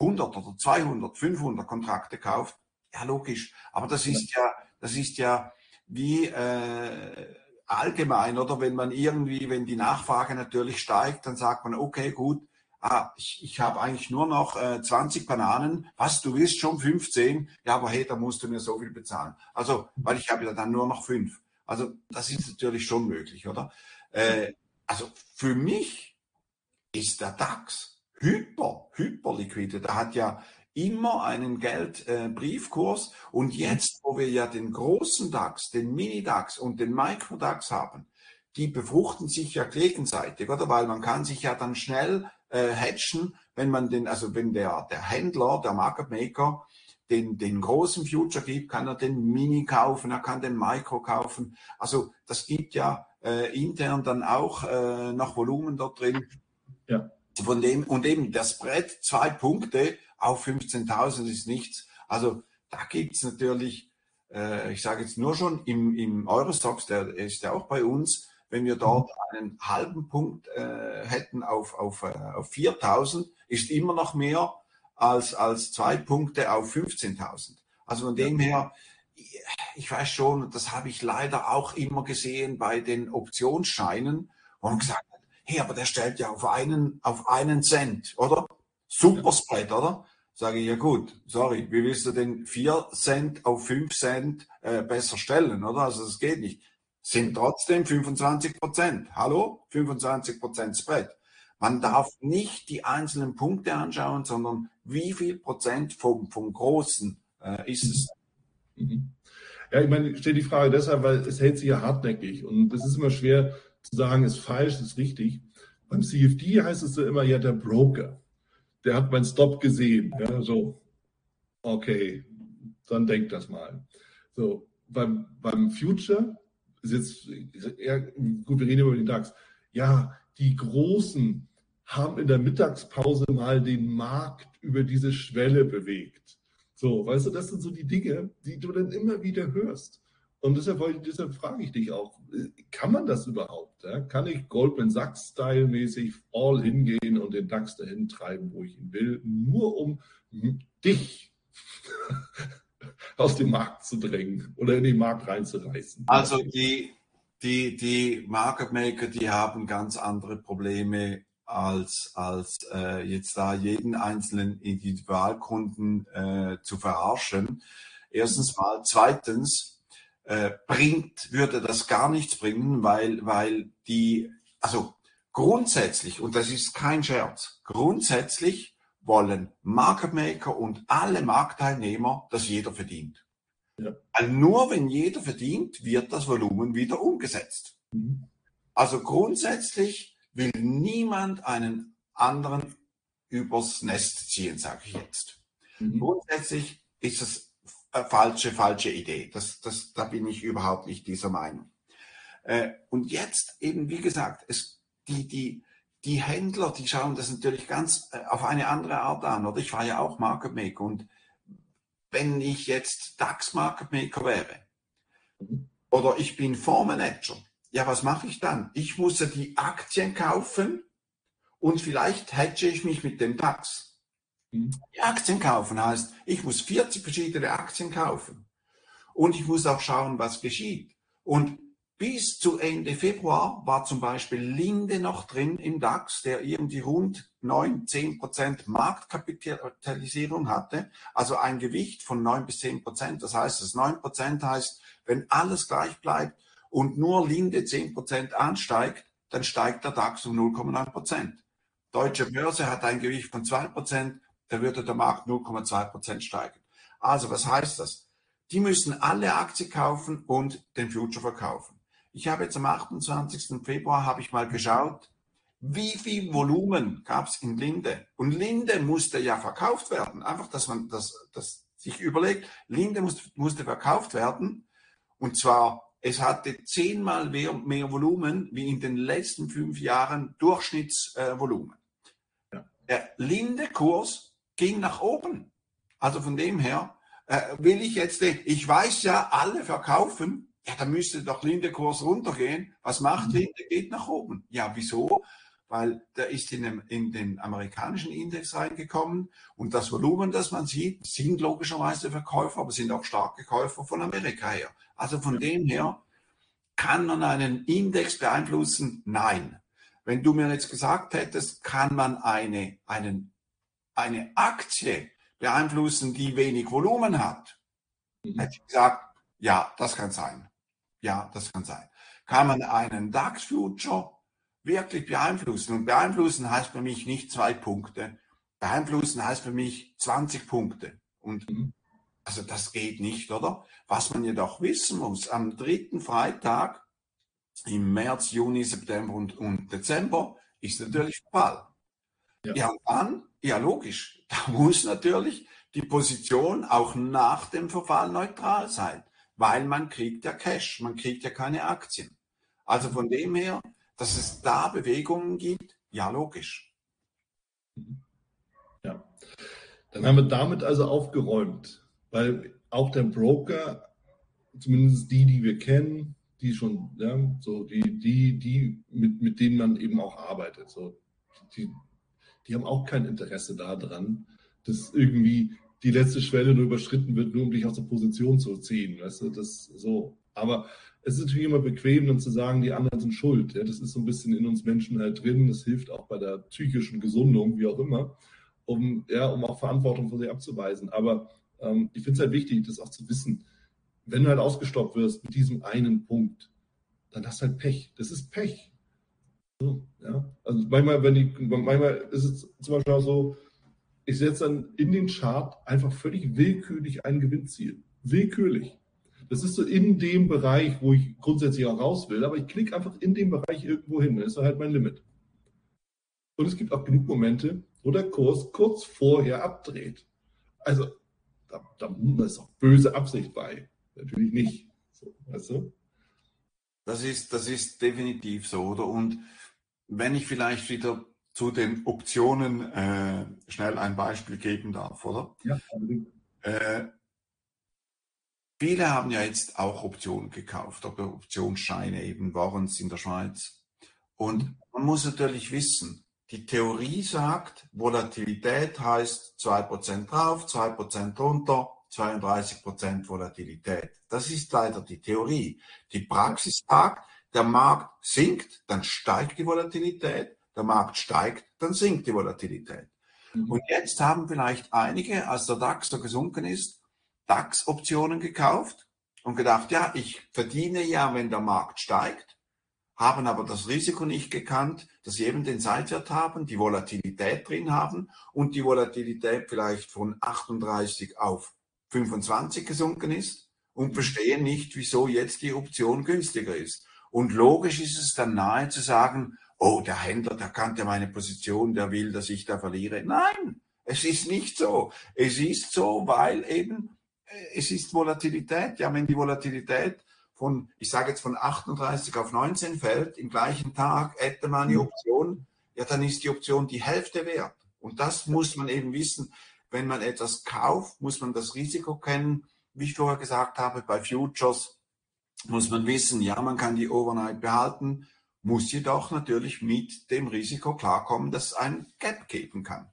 100 oder 200, 500 Kontrakte kauft. Ja, logisch. Aber das ist ja, das ist ja wie äh, allgemein, oder wenn man irgendwie, wenn die Nachfrage natürlich steigt, dann sagt man, okay, gut, ah, ich, ich habe eigentlich nur noch äh, 20 Bananen, was, du willst schon 15? Ja, aber hey, da musst du mir so viel bezahlen. Also, weil ich habe ja dann nur noch fünf. Also, das ist natürlich schon möglich, oder? Äh, also, für mich ist der DAX hyper, hyper liquide. Der hat ja immer einen Geldbriefkurs äh, und jetzt, wo wir ja den großen DAX, den Mini-DAX und den Micro-DAX haben, die befruchten sich ja gegenseitig, oder? Weil man kann sich ja dann schnell äh, hatchen, wenn man den, also wenn der, der Händler, der Market Maker, den, den großen Future gibt, kann er den Mini kaufen, er kann den Micro kaufen. Also das gibt ja äh, intern dann auch äh, noch Volumen dort drin. Ja. Von dem, und eben das Brett, zwei Punkte auf 15.000 ist nichts. Also da gibt es natürlich, äh, ich sage jetzt nur schon im, im Eurostox, der ist ja auch bei uns, wenn wir dort einen halben Punkt äh, hätten auf, auf, äh, auf 4.000, ist immer noch mehr als, als zwei Punkte auf 15.000. Also von dem her, ich weiß schon, das habe ich leider auch immer gesehen bei den Optionsscheinen, wo man gesagt hat, hey, aber der stellt ja auf einen, auf einen Cent, oder? Super Spread, oder? Sage ich, ja gut, sorry, wie willst du denn 4 Cent auf 5 Cent äh, besser stellen, oder? Also das geht nicht. Sind trotzdem 25 Prozent. Hallo? 25 Prozent Spread. Man darf nicht die einzelnen Punkte anschauen, sondern wie viel Prozent vom, vom Großen äh, ist es. Mhm. Ja, ich meine, steht die Frage deshalb, weil es hält sich ja hartnäckig und es ist immer schwer zu sagen, ist falsch, ist richtig. Beim CFD heißt es so immer, ja, der Broker der hat meinen Stop gesehen. Ja, so, okay, dann denkt das mal. So, beim, beim Future ist jetzt, ja, gut, wir reden über den DAX. Ja, die Großen haben in der Mittagspause mal den Markt über diese Schwelle bewegt. So, weißt du, das sind so die Dinge, die du dann immer wieder hörst. Und deshalb, deshalb frage ich dich auch, kann man das überhaupt? Ja? Kann ich Goldman Sachs-Style-mäßig all hingehen und den DAX dahin treiben, wo ich ihn will, nur um dich aus dem Markt zu drängen oder in den Markt reinzureißen? Also die, die, die Market Maker, die haben ganz andere Probleme als, als äh, jetzt da jeden einzelnen Individualkunden äh, zu verarschen. Erstens mal. Zweitens, äh, bringt, würde das gar nichts bringen, weil, weil die, also grundsätzlich, und das ist kein Scherz, grundsätzlich wollen Market Maker und alle Marktteilnehmer, dass jeder verdient. Ja. Weil nur wenn jeder verdient, wird das Volumen wieder umgesetzt. Mhm. Also grundsätzlich will niemand einen anderen übers Nest ziehen, sage ich jetzt. Mhm. Grundsätzlich ist es äh, falsche, falsche Idee. Das, das, da bin ich überhaupt nicht dieser Meinung. Äh, und jetzt eben, wie gesagt, es, die, die, die Händler, die schauen das natürlich ganz äh, auf eine andere Art an. Oder ich war ja auch Market Maker und wenn ich jetzt DAX Market Maker wäre oder ich bin Fondsmanager, ja, was mache ich dann? Ich muss ja die Aktien kaufen und vielleicht hedge ich mich mit dem DAX. Die Aktien kaufen heißt, ich muss 40 verschiedene Aktien kaufen. Und ich muss auch schauen, was geschieht. Und bis zu Ende Februar war zum Beispiel Linde noch drin im DAX, der irgendwie rund 9, 10 Prozent Marktkapitalisierung hatte, also ein Gewicht von 9 bis 10 Prozent. Das heißt, das 9 Prozent heißt, wenn alles gleich bleibt und nur Linde 10 Prozent ansteigt, dann steigt der DAX um 0,9 Prozent. Deutsche Börse hat ein Gewicht von 2 Prozent, da würde der Markt 0,2 Prozent steigen. Also was heißt das? Die müssen alle Aktien kaufen und den Future verkaufen. Ich habe jetzt am 28. Februar habe ich mal geschaut, wie viel Volumen gab es in Linde? Und Linde musste ja verkauft werden. Einfach, dass man das, das sich überlegt. Linde musste, musste verkauft werden. Und zwar, es hatte zehnmal mehr, mehr Volumen wie in den letzten fünf Jahren Durchschnittsvolumen. Äh. Der Linde-Kurs ging nach oben. Also von dem her äh, will ich jetzt, ich weiß ja, alle verkaufen, ja, dann müsste doch Linde-Kurs runtergehen. Was macht mhm. Linde? Geht nach oben. Ja, wieso? Weil der ist in, dem, in den amerikanischen Index reingekommen und das Volumen, das man sieht, sind logischerweise Verkäufer, aber sind auch starke Käufer von Amerika her. Also von dem her Kann man einen Index beeinflussen? Nein. Wenn du mir jetzt gesagt hättest, kann man eine, einen, eine Aktie beeinflussen, die wenig Volumen hat, mhm. hätte ich gesagt, ja, das kann sein. Ja, das kann sein. Kann man einen DAX-Future wirklich beeinflussen? Und beeinflussen heißt für mich nicht zwei Punkte. Beeinflussen heißt für mich 20 Punkte. Und mhm. also das geht nicht, oder? Was man jedoch wissen muss, am dritten Freitag im März, Juni, September und, und Dezember ist natürlich Fall. Ja. ja, und dann, ja logisch, da muss natürlich die Position auch nach dem Verfall neutral sein, weil man kriegt ja Cash, man kriegt ja keine Aktien. Also von dem her, dass es da Bewegungen gibt, ja logisch. Ja, dann haben wir damit also aufgeräumt, weil auch der Broker, zumindest die, die wir kennen, die schon, ja, so die, die, die, mit, mit denen man eben auch arbeitet, so, die, die haben auch kein Interesse daran, dass irgendwie die letzte Schwelle nur überschritten wird, nur um dich aus der Position zu ziehen, weißt du, das so. Aber es ist natürlich immer bequem, dann zu sagen, die anderen sind schuld. Ja, das ist so ein bisschen in uns Menschen halt drin. Das hilft auch bei der psychischen Gesundung, wie auch immer, um, ja, um auch Verantwortung von sich abzuweisen. Aber ähm, ich finde es halt wichtig, das auch zu wissen. Wenn du halt ausgestoppt wirst mit diesem einen Punkt, dann hast du halt Pech. Das ist Pech. So, ja. Also manchmal, wenn die, manchmal ist es zum Beispiel auch so, ich setze dann in den Chart einfach völlig willkürlich ein Gewinnziel. Willkürlich. Das ist so in dem Bereich, wo ich grundsätzlich auch raus will, aber ich klicke einfach in dem Bereich irgendwo hin. Das ist halt mein Limit. Und es gibt auch genug Momente, wo der Kurs kurz vorher abdreht. Also, da, da ist auch böse Absicht bei. Natürlich nicht. So, weißt du? Das ist, das ist definitiv so, oder? Und wenn ich vielleicht wieder zu den Optionen äh, schnell ein Beispiel geben darf, oder? Ja, äh, viele haben ja jetzt auch Optionen gekauft, aber Optionsscheine eben, Warrants in der Schweiz. Und man muss natürlich wissen, die Theorie sagt, Volatilität heißt 2% drauf, 2% runter, 32% Volatilität. Das ist leider die Theorie. Die Praxis sagt, der Markt sinkt, dann steigt die Volatilität der Markt steigt, dann sinkt die Volatilität. Mhm. Und jetzt haben vielleicht einige, als der DAX so gesunken ist, DAX-Optionen gekauft und gedacht, ja, ich verdiene ja, wenn der Markt steigt, haben aber das Risiko nicht gekannt, dass sie eben den Seitwert haben, die Volatilität drin haben und die Volatilität vielleicht von 38 auf 25 gesunken ist und mhm. verstehen nicht, wieso jetzt die Option günstiger ist. Und logisch ist es dann nahe zu sagen, oh, der Händler, der kannte meine Position, der will, dass ich da verliere. Nein, es ist nicht so. Es ist so, weil eben äh, es ist Volatilität. Ja, wenn die Volatilität von, ich sage jetzt von 38 auf 19 fällt, im gleichen Tag hätte man die mhm. Option, ja, dann ist die Option die Hälfte wert. Und das muss man eben wissen. Wenn man etwas kauft, muss man das Risiko kennen. Wie ich vorher gesagt habe, bei Futures muss man wissen, ja, man kann die Overnight behalten, muss jedoch natürlich mit dem Risiko klarkommen, dass es ein Gap geben kann.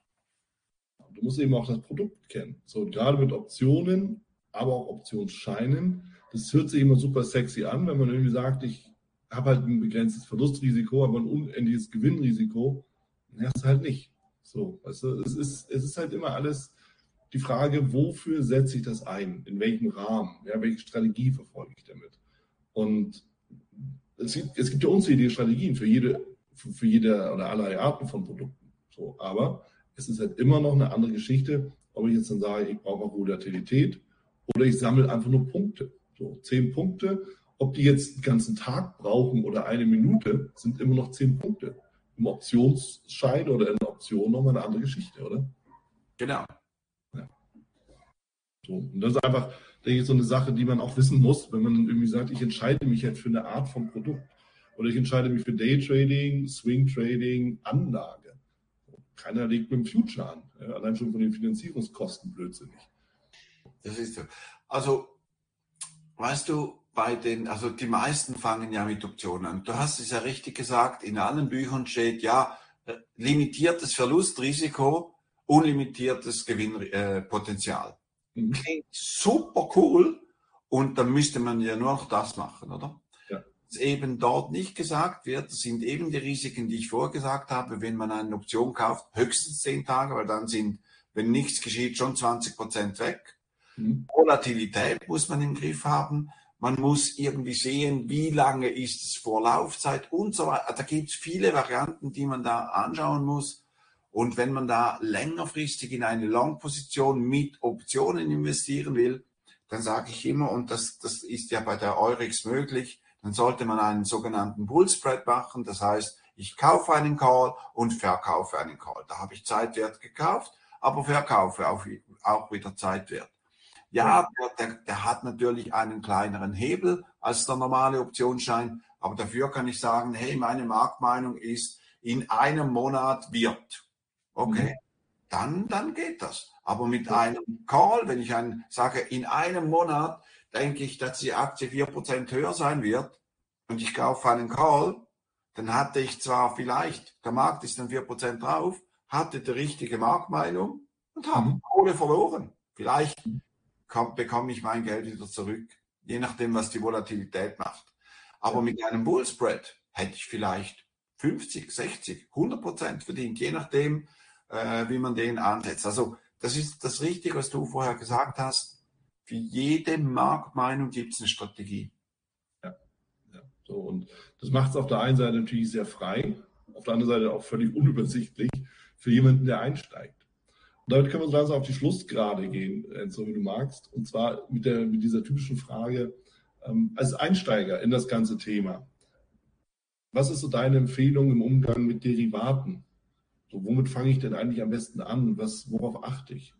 Du musst eben auch das Produkt kennen. So, gerade mit Optionen, aber auch Optionsscheinen. Das hört sich immer super sexy an, wenn man irgendwie sagt, ich habe halt ein begrenztes Verlustrisiko, aber ein unendliches Gewinnrisiko. Ja, ist halt nicht. So, weißt du, es ist, es ist halt immer alles die Frage, wofür setze ich das ein? In welchem Rahmen? Ja, welche Strategie verfolge ich damit? Und es gibt, es gibt ja unzählige Strategien für jede, für, für jede oder alle Arten von Produkten. So, aber es ist halt immer noch eine andere Geschichte, ob ich jetzt dann sage, ich brauche auch Volatilität oder ich sammle einfach nur Punkte. So, zehn Punkte, ob die jetzt den ganzen Tag brauchen oder eine Minute, sind immer noch zehn Punkte. Im Optionsschein oder in der Option nochmal eine andere Geschichte, oder? Genau. Ja. So, und das ist einfach, denke ich, so eine Sache, die man auch wissen muss, wenn man irgendwie sagt, ich entscheide mich jetzt für eine Art von Produkt oder ich entscheide mich für Daytrading, Swing Trading, Anlage. Keiner legt mit dem Future an, ja, allein schon von den Finanzierungskosten blödsinnig. Das ist so. Also, weißt du, bei den, also die meisten fangen ja mit Optionen an. Du hast es ja richtig gesagt, in allen Büchern steht ja limitiertes Verlustrisiko, unlimitiertes Gewinnpotenzial. Mhm. Klingt super cool und dann müsste man ja nur noch das machen, oder? Ja. eben dort nicht gesagt wird, das sind eben die Risiken, die ich vorher gesagt habe, wenn man eine Option kauft, höchstens zehn Tage, weil dann sind, wenn nichts geschieht, schon 20 Prozent weg. Mhm. Volatilität muss man im Griff haben. Man muss irgendwie sehen, wie lange ist es vor Laufzeit und so weiter. Da gibt es viele Varianten, die man da anschauen muss. Und wenn man da längerfristig in eine Long-Position mit Optionen investieren will, dann sage ich immer, und das, das ist ja bei der Eurex möglich, dann sollte man einen sogenannten Bull Spread machen. Das heißt, ich kaufe einen Call und verkaufe einen Call. Da habe ich Zeitwert gekauft, aber verkaufe auch, auch wieder Zeitwert. Ja, der, der, der hat natürlich einen kleineren Hebel als der normale Optionsschein, aber dafür kann ich sagen, hey, meine Marktmeinung ist, in einem Monat wird. Okay, mhm. dann, dann geht das. Aber mit einem Call, wenn ich einen, sage, in einem Monat denke ich, dass die Aktie 4% höher sein wird und ich kaufe einen Call, dann hatte ich zwar vielleicht, der Markt ist dann 4% drauf, hatte die richtige Marktmeinung und habe mhm. Kohle verloren. Vielleicht kann, bekomme ich mein Geld wieder zurück, je nachdem, was die Volatilität macht. Aber mit einem Bullspread hätte ich vielleicht 50, 60, 100% verdient, je nachdem, äh, wie man den ansetzt. Also das ist das Richtige, was du vorher gesagt hast. Für jede Marktmeinung gibt es eine Strategie. Ja, ja. So, und das macht es auf der einen Seite natürlich sehr frei, auf der anderen Seite auch völlig unübersichtlich für jemanden, der einsteigt. Und damit können wir so langsam auf die Schlussgrade gehen, Enzo, wie du magst. Und zwar mit, der, mit dieser typischen Frage, ähm, als Einsteiger in das ganze Thema, was ist so deine Empfehlung im Umgang mit Derivaten? So, womit fange ich denn eigentlich am besten an? Was, worauf achte ich?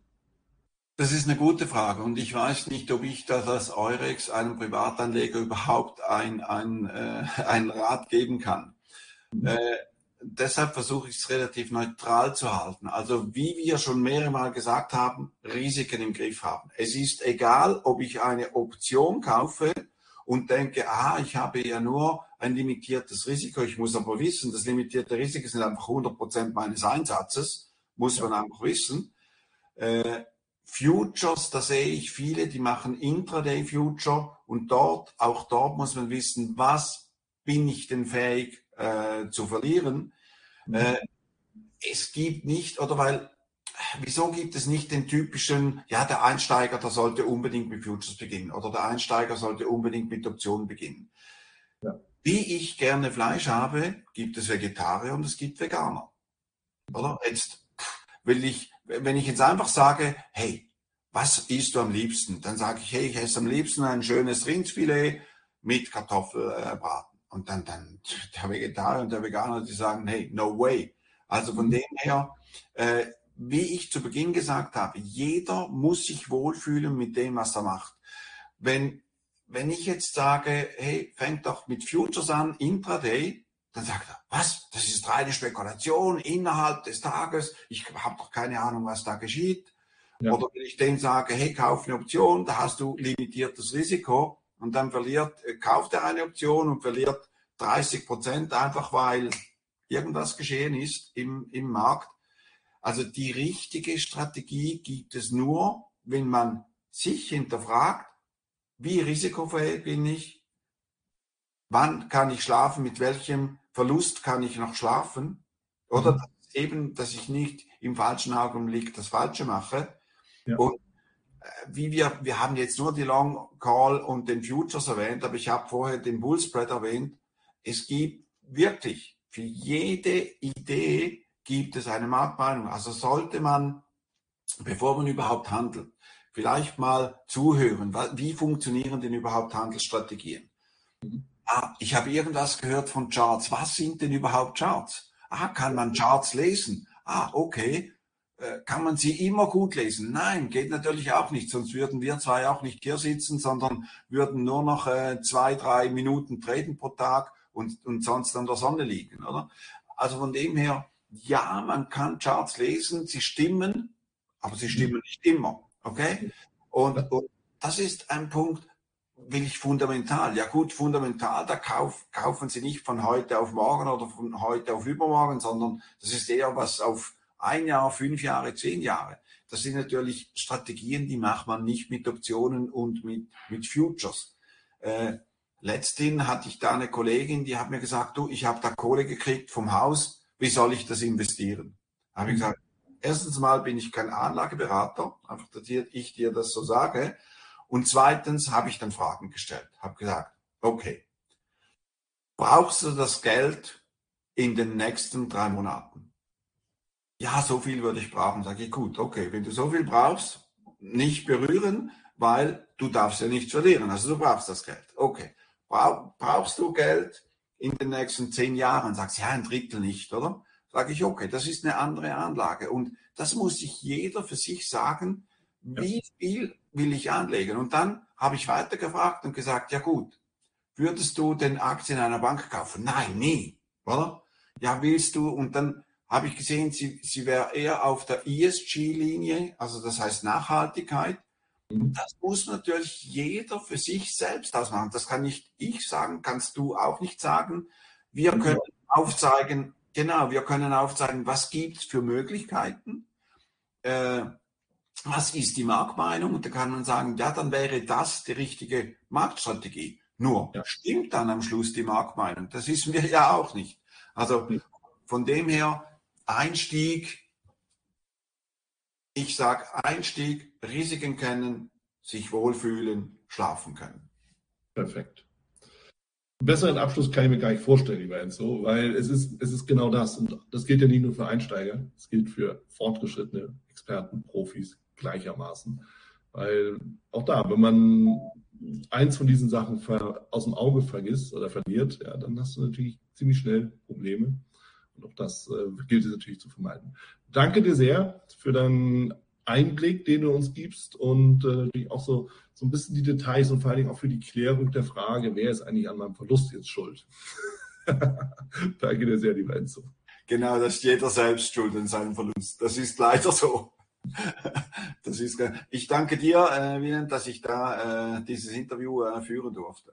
Das ist eine gute Frage und ich weiß nicht, ob ich das als Eurex einem Privatanleger überhaupt ein, ein, äh, einen Rat geben kann. Mhm. Äh, deshalb versuche ich es relativ neutral zu halten. Also wie wir schon mehrere Mal gesagt haben, Risiken im Griff haben. Es ist egal, ob ich eine Option kaufe und denke, aha, ich habe ja nur ein limitiertes Risiko. Ich muss aber wissen, das limitierte Risiko sind einfach 100 Prozent meines Einsatzes, muss man einfach wissen. Äh, Futures, da sehe ich viele, die machen Intraday Future und dort, auch dort muss man wissen, was bin ich denn fähig äh, zu verlieren. Mhm. Äh, es gibt nicht, oder weil wieso gibt es nicht den typischen, ja, der Einsteiger, der sollte unbedingt mit Futures beginnen oder der Einsteiger sollte unbedingt mit Optionen beginnen. Ja. Wie ich gerne Fleisch habe, gibt es Vegetarier und es gibt Veganer. Oder? Jetzt will ich, wenn ich jetzt einfach sage, hey, was isst du am liebsten? Dann sage ich, hey, ich esse am liebsten ein schönes Rindsfilet mit Kartoffelbraten. Und dann, dann der Vegetarier und der Veganer, die sagen, hey, no way. Also von dem her, äh, wie ich zu Beginn gesagt habe, jeder muss sich wohlfühlen mit dem, was er macht. Wenn, wenn ich jetzt sage, hey, fängt doch mit Futures an, Intraday, dann sagt er, was? Das ist reine Spekulation innerhalb des Tages. Ich habe doch keine Ahnung, was da geschieht. Ja. Oder wenn ich dem sage, hey, kauf eine Option, da hast du limitiertes Risiko und dann verliert, äh, kauft er eine Option und verliert 30 Prozent einfach, weil irgendwas geschehen ist im, im Markt also die richtige Strategie gibt es nur, wenn man sich hinterfragt, wie risikofähig bin ich, wann kann ich schlafen, mit welchem Verlust kann ich noch schlafen oder mhm. eben, dass ich nicht im falschen Augenblick das Falsche mache. Ja. Und äh, wie wir, wir haben jetzt nur die Long Call und den Futures erwähnt, aber ich habe vorher den Bull Spread erwähnt. Es gibt wirklich für jede Idee gibt es eine Marktmeinung. Also sollte man, bevor man überhaupt handelt, vielleicht mal zuhören, wie funktionieren denn überhaupt Handelsstrategien? Ah, ich habe irgendwas gehört von Charts. Was sind denn überhaupt Charts? Ah, kann man Charts lesen? Ah, okay. Äh, kann man sie immer gut lesen? Nein, geht natürlich auch nicht. Sonst würden wir zwei auch nicht hier sitzen, sondern würden nur noch äh, zwei, drei Minuten treten pro Tag und, und sonst an der Sonne liegen, oder? Also von dem her, ja, man kann Charts lesen, sie stimmen, aber sie stimmen mhm. nicht immer. Okay? Und, und das ist ein Punkt, will ich fundamental. Ja gut, fundamental, da kauf, kaufen Sie nicht von heute auf morgen oder von heute auf übermorgen, sondern das ist eher was auf ein Jahr, fünf Jahre, zehn Jahre. Das sind natürlich Strategien, die macht man nicht mit Optionen und mit, mit Futures. Äh, letzthin hatte ich da eine Kollegin, die hat mir gesagt, du, ich habe da Kohle gekriegt vom Haus, wie soll ich das investieren? Habe ich gesagt, erstens mal bin ich kein Anlageberater, einfach, dass ich dir das so sage. Und zweitens habe ich dann Fragen gestellt, habe gesagt, okay, brauchst du das Geld in den nächsten drei Monaten? Ja, so viel würde ich brauchen. Sage ich, gut, okay, wenn du so viel brauchst, nicht berühren, weil du darfst ja nichts verlieren. Also du brauchst das Geld. Okay. Brauchst du Geld in den nächsten zehn Jahren? Sagst ja, ein Drittel nicht, oder? Sage ich, okay, das ist eine andere Anlage. Und das muss sich jeder für sich sagen, wie viel will ich anlegen? Und dann habe ich weitergefragt und gesagt, ja gut, würdest du den Aktien einer Bank kaufen? Nein, nie, oder? Ja, willst du? Und dann habe ich gesehen, sie, sie wäre eher auf der ESG-Linie, also das heißt Nachhaltigkeit. Mhm. Das muss natürlich jeder für sich selbst ausmachen. Das kann nicht ich sagen, kannst du auch nicht sagen. Wir können aufzeigen, genau, wir können aufzeigen, was gibt es für Möglichkeiten, äh, was ist die Marktmeinung und da kann man sagen, ja, dann wäre das die richtige Marktstrategie. Nur ja. stimmt dann am Schluss die Marktmeinung? Das wissen wir ja auch nicht. Also von dem her Einstieg, ich sage Einstieg, Risiken kennen, sich wohlfühlen, schlafen können. Perfekt besseren Abschluss kann ich mir gar nicht vorstellen, lieber Enzo, weil es ist, es ist genau das. Und das gilt ja nicht nur für Einsteiger, es gilt für fortgeschrittene Experten, Profis gleichermaßen. Weil auch da, wenn man eins von diesen Sachen aus dem Auge vergisst oder verliert, ja, dann hast du natürlich ziemlich schnell Probleme. Und auch das äh, gilt es natürlich zu vermeiden. Danke dir sehr für deinen Einblick, den du uns gibst und äh, natürlich auch so, so ein bisschen die Details und vor allen Dingen auch für die Klärung der Frage, wer ist eigentlich an meinem Verlust jetzt schuld? Danke dir sehr, lieber Enzo. Genau, das ist jeder selbst schuld an seinem Verlust. Das ist leider so. Das ist, ich danke dir, äh, Wilhelm, dass ich da äh, dieses Interview äh, führen durfte.